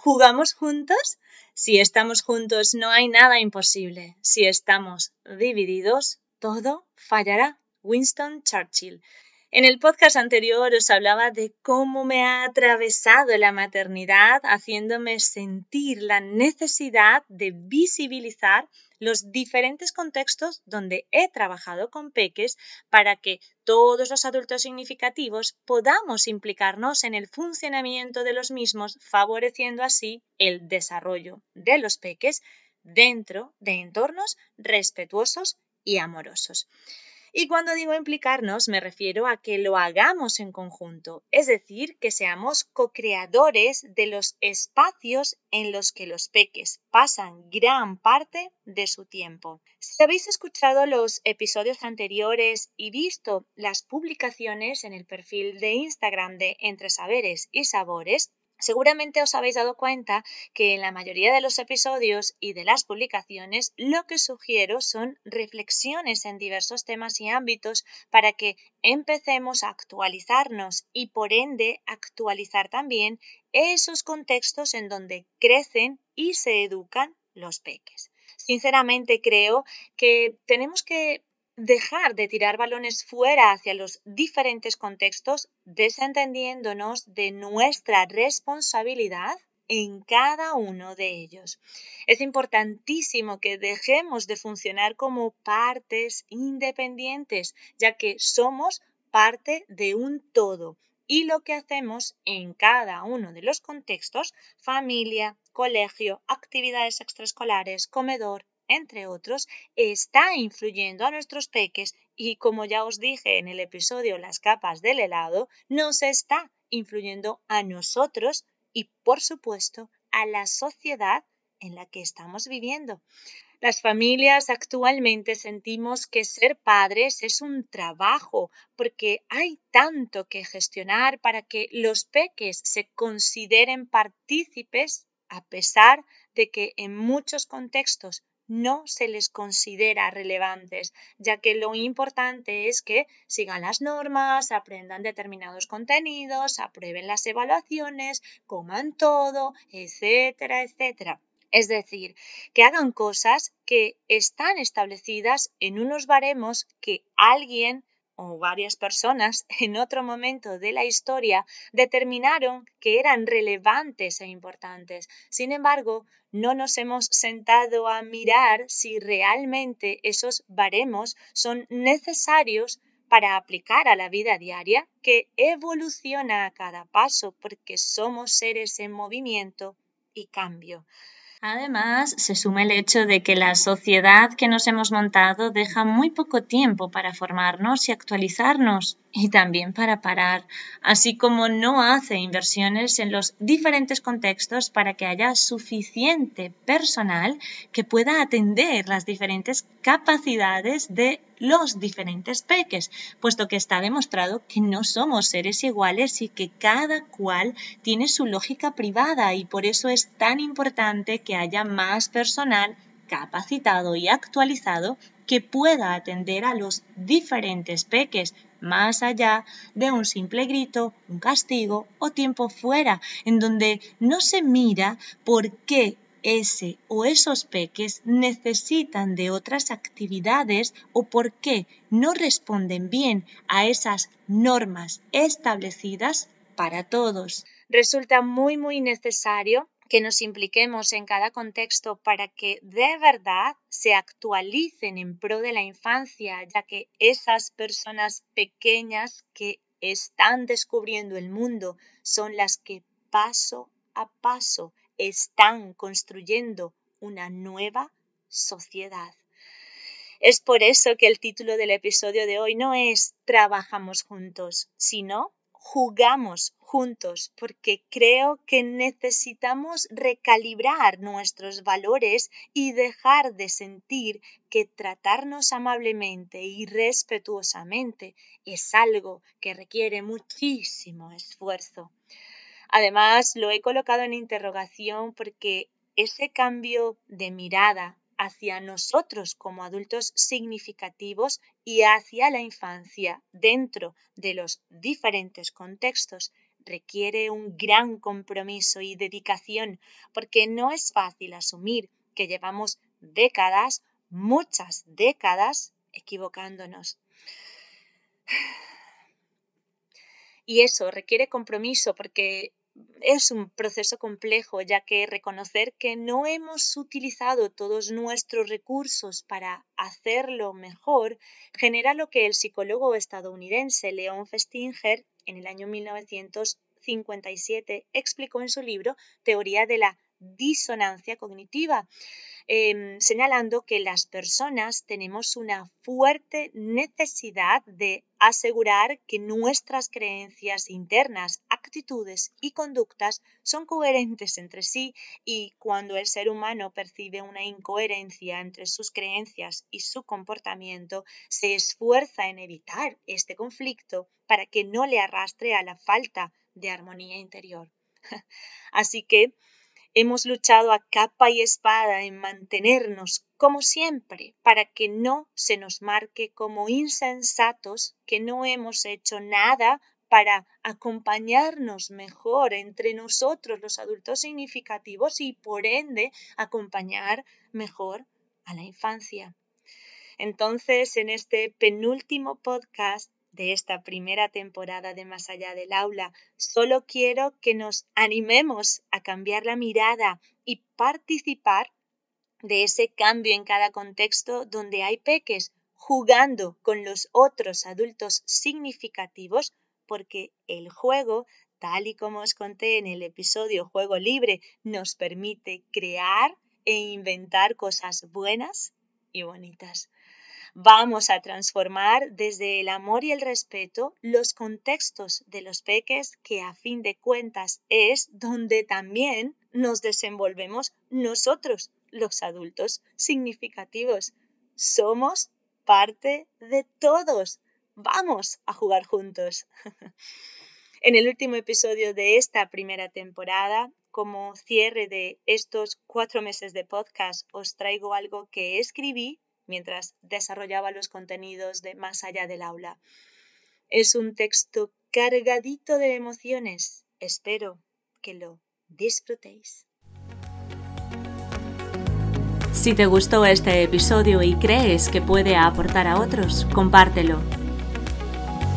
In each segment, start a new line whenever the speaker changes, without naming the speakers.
¿Jugamos juntos? Si estamos juntos no hay nada imposible. Si estamos divididos, todo fallará. Winston Churchill. En el podcast anterior os hablaba de cómo me ha atravesado la maternidad haciéndome sentir la necesidad de visibilizar los diferentes contextos donde he trabajado con peques para que todos los adultos significativos podamos implicarnos en el funcionamiento de los mismos, favoreciendo así el desarrollo de los peques dentro de entornos respetuosos y amorosos. Y cuando digo implicarnos me refiero a que lo hagamos en conjunto, es decir, que seamos co-creadores de los espacios en los que los peques pasan gran parte de su tiempo. Si habéis escuchado los episodios anteriores y visto las publicaciones en el perfil de Instagram de Entre Saberes y Sabores, Seguramente os habéis dado cuenta que en la mayoría de los episodios y de las publicaciones lo que sugiero son reflexiones en diversos temas y ámbitos para que empecemos a actualizarnos y por ende actualizar también esos contextos en donde crecen y se educan los peques. Sinceramente creo que tenemos que dejar de tirar balones fuera hacia los diferentes contextos, desentendiéndonos de nuestra responsabilidad en cada uno de ellos. Es importantísimo que dejemos de funcionar como partes independientes, ya que somos parte de un todo y lo que hacemos en cada uno de los contextos, familia, colegio, actividades extraescolares, comedor, entre otros, está influyendo a nuestros peques y como ya os dije en el episodio Las capas del helado, nos está influyendo a nosotros y por supuesto a la sociedad en la que estamos viviendo. Las familias actualmente sentimos que ser padres es un trabajo porque hay tanto que gestionar para que los peques se consideren partícipes a pesar de que en muchos contextos no se les considera relevantes, ya que lo importante es que sigan las normas, aprendan determinados contenidos, aprueben las evaluaciones, coman todo, etcétera, etcétera. Es decir, que hagan cosas que están establecidas en unos baremos que alguien o varias personas en otro momento de la historia determinaron que eran relevantes e importantes. Sin embargo, no nos hemos sentado a mirar si realmente esos baremos son necesarios para aplicar a la vida diaria que evoluciona a cada paso porque somos seres en movimiento y cambio. Además, se suma el hecho de que la sociedad que nos hemos montado deja muy poco tiempo para formarnos y actualizarnos y también para parar, así como no hace inversiones en los diferentes contextos para que haya suficiente personal que pueda atender las diferentes capacidades de los diferentes peques, puesto que está demostrado que no somos seres iguales y que cada cual tiene su lógica privada y por eso es tan importante que haya más personal capacitado y actualizado que pueda atender a los diferentes peques más allá de un simple grito, un castigo o tiempo fuera, en donde no se mira por qué ese o esos peques necesitan de otras actividades o por qué no responden bien a esas normas establecidas para todos. Resulta muy muy necesario que nos impliquemos en cada contexto para que de verdad se actualicen en pro de la infancia, ya que esas personas pequeñas que están descubriendo el mundo son las que paso a paso están construyendo una nueva sociedad. Es por eso que el título del episodio de hoy no es Trabajamos juntos, sino jugamos juntos porque creo que necesitamos recalibrar nuestros valores y dejar de sentir que tratarnos amablemente y respetuosamente es algo que requiere muchísimo esfuerzo. Además, lo he colocado en interrogación porque ese cambio de mirada hacia nosotros como adultos significativos y hacia la infancia dentro de los diferentes contextos requiere un gran compromiso y dedicación porque no es fácil asumir que llevamos décadas, muchas décadas, equivocándonos. Y eso requiere compromiso porque es un proceso complejo, ya que reconocer que no hemos utilizado todos nuestros recursos para hacerlo mejor genera lo que el psicólogo estadounidense Leon Festinger en el año 1957 explicó en su libro Teoría de la disonancia cognitiva, Em, señalando que las personas tenemos una fuerte necesidad de asegurar que nuestras creencias internas, actitudes y conductas son coherentes entre sí y cuando el ser humano percibe una incoherencia entre sus creencias y su comportamiento, se esfuerza en evitar este conflicto para que no le arrastre a la falta de armonía interior. Así que Hemos luchado a capa y espada en mantenernos como siempre para que no se nos marque como insensatos que no hemos hecho nada para acompañarnos mejor entre nosotros los adultos significativos y por ende acompañar mejor a la infancia. Entonces, en este penúltimo podcast de esta primera temporada de Más allá del aula. Solo quiero que nos animemos a cambiar la mirada y participar de ese cambio en cada contexto donde hay peques jugando con los otros adultos significativos porque el juego, tal y como os conté en el episodio Juego Libre, nos permite crear e inventar cosas buenas y bonitas. Vamos a transformar desde el amor y el respeto los contextos de los peques que a fin de cuentas es donde también nos desenvolvemos nosotros, los adultos significativos. Somos parte de todos. Vamos a jugar juntos. en el último episodio de esta primera temporada, como cierre de estos cuatro meses de podcast, os traigo algo que escribí mientras desarrollaba los contenidos de Más allá del aula. Es un texto cargadito de emociones. Espero que lo disfrutéis.
Si te gustó este episodio y crees que puede aportar a otros, compártelo.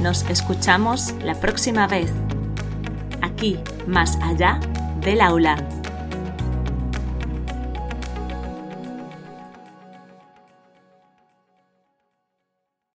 Nos escuchamos la próxima vez, aquí, más allá del aula.